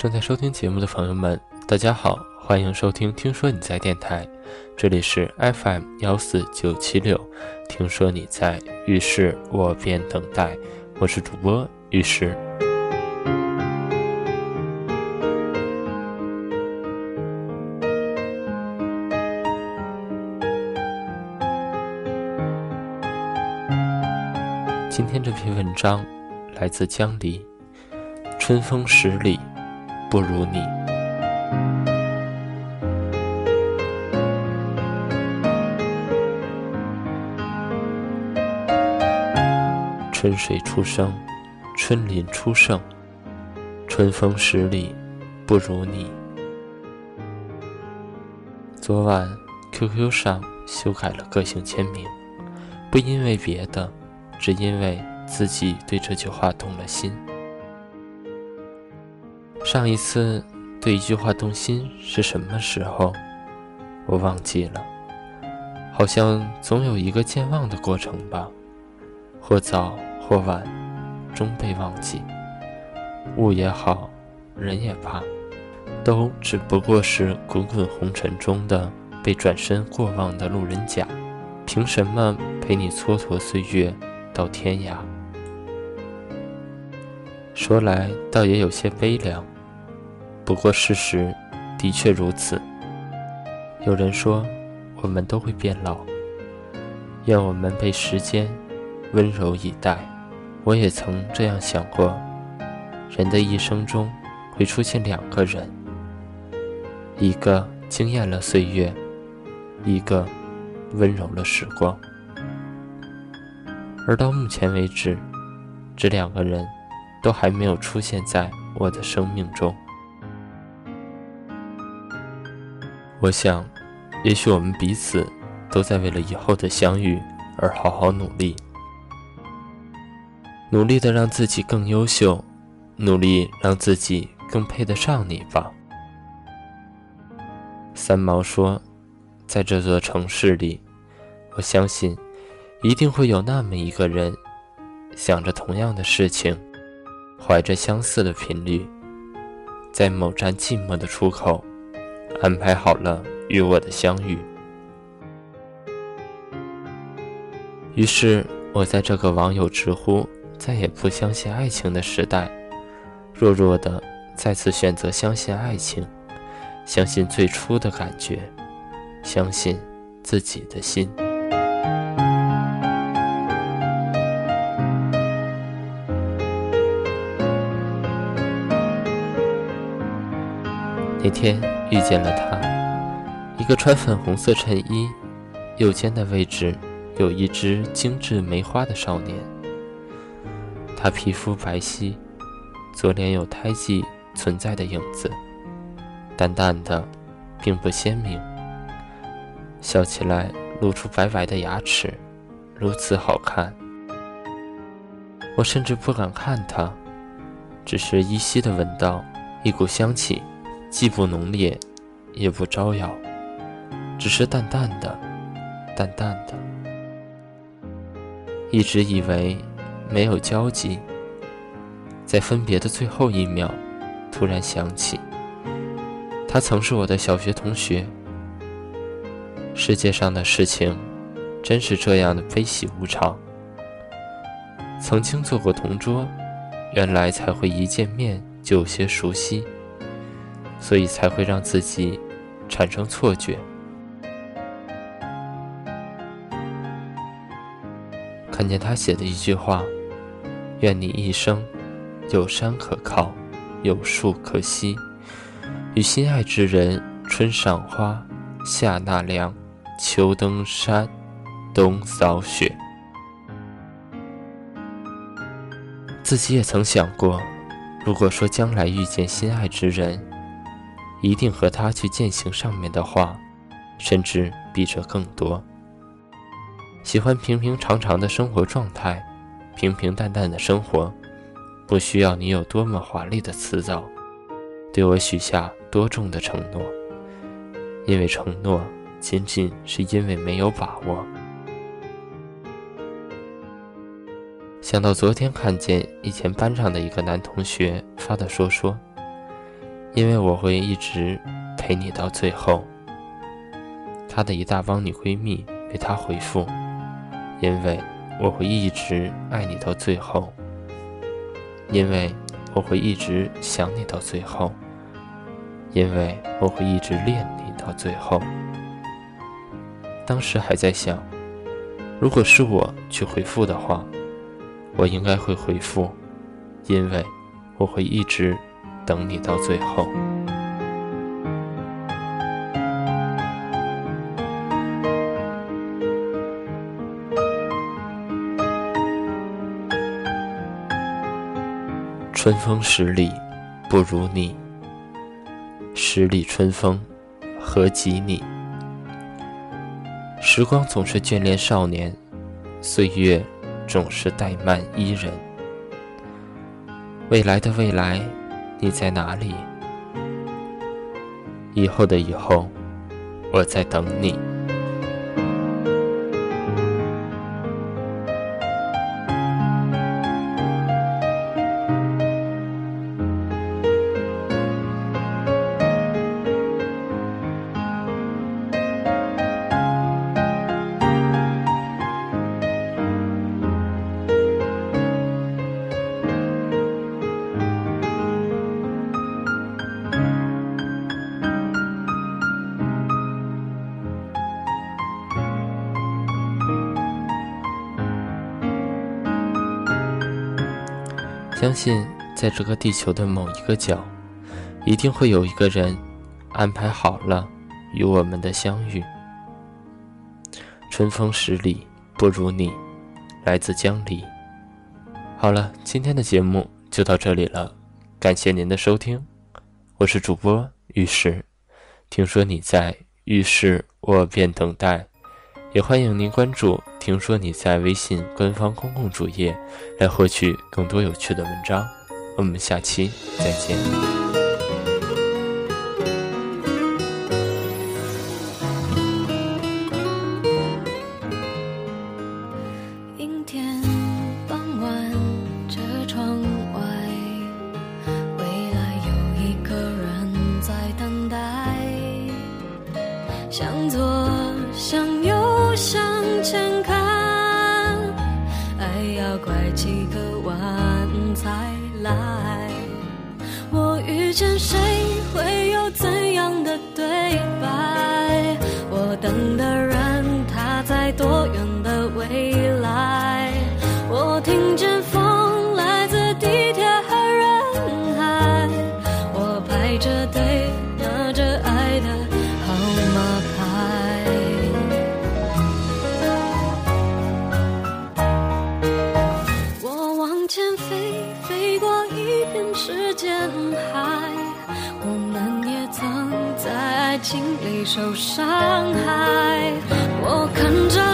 正在收听节目的朋友们，大家好，欢迎收听《听说你在电台》，这里是 FM 幺四九七六。听说你在，于是我便等待。我是主播于是。今天这篇文章来自江离，春风十里。不如你，春水初生，春林初盛，春风十里不如你。昨晚 QQ 上修改了个性签名，不因为别的，只因为自己对这句话动了心。上一次对一句话动心是什么时候？我忘记了，好像总有一个健忘的过程吧，或早或晚，终被忘记。物也好，人也罢，都只不过是滚滚红尘中的被转身过往的路人甲，凭什么陪你蹉跎岁月到天涯？说来倒也有些悲凉。不过事实的确如此。有人说，我们都会变老。愿我们被时间温柔以待。我也曾这样想过：人的一生中会出现两个人，一个惊艳了岁月，一个温柔了时光。而到目前为止，这两个人都还没有出现在我的生命中。我想，也许我们彼此都在为了以后的相遇而好好努力，努力的让自己更优秀，努力让自己更配得上你吧。三毛说，在这座城市里，我相信一定会有那么一个人，想着同样的事情，怀着相似的频率，在某站寂寞的出口。安排好了与我的相遇，于是我在这个网友直呼再也不相信爱情的时代，弱弱的再次选择相信爱情，相信最初的感觉，相信自己的心。天。遇见了他，一个穿粉红色衬衣，右肩的位置有一只精致梅花的少年。他皮肤白皙，左脸有胎记存在的影子，淡淡的，并不鲜明。笑起来露出白白的牙齿，如此好看。我甚至不敢看他，只是依稀的闻到一股香气。既不浓烈，也不招摇，只是淡淡的，淡淡的。一直以为没有交集，在分别的最后一秒，突然想起，他曾是我的小学同学。世界上的事情，真是这样的悲喜无常。曾经做过同桌，原来才会一见面就有些熟悉。所以才会让自己产生错觉。看见他写的一句话：“愿你一生有山可靠，有树可栖，与心爱之人春赏花，夏纳凉，秋登山，冬扫雪。”自己也曾想过，如果说将来遇见心爱之人，一定和他去践行上面的话，甚至比这更多。喜欢平平常常的生活状态，平平淡淡的生活，不需要你有多么华丽的辞藻，对我许下多重的承诺。因为承诺，仅仅是因为没有把握。想到昨天看见以前班上的一个男同学发的说说。因为我会一直陪你到最后。她的一大帮女闺蜜为她回复，因为我会一直爱你到最后。因为我会一直想你到最后。因为我会一直恋你到最后。当时还在想，如果是我去回复的话，我应该会回复，因为我会一直等你到最后。春风十里不如你，十里春风何及你？时光总是眷恋少年，岁月总是怠慢伊人。未来的未来，你在哪里？以后的以后，我在等你。相信在这个地球的某一个角，一定会有一个人安排好了与我们的相遇。春风十里不如你，来自江离。好了，今天的节目就到这里了，感谢您的收听，我是主播浴室。听说你在浴室，我便等待。也欢迎您关注。听说你在微信官方公共主页来获取更多有趣的文章我们下期再见阴天傍晚车窗外未来有一个人在等待向左向右拐几个弯才来。我遇见谁会有怎样的对白？我等的人他在多心里受伤害，我看着。